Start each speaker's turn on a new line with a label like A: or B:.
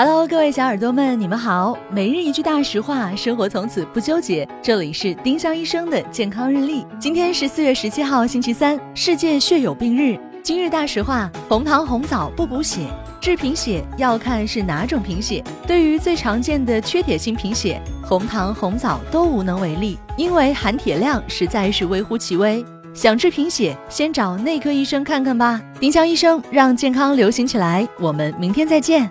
A: Hello，各位小耳朵们，你们好。每日一句大实话，生活从此不纠结。这里是丁香医生的健康日历。今天是四月十七号，星期三，世界血友病日。今日大实话：红糖红枣不补血，治贫血要看是哪种贫血。对于最常见的缺铁性贫血，红糖红枣都无能为力，因为含铁量实在是微乎其微。想治贫血，先找内科医生看看吧。丁香医生让健康流行起来，我们明天再见。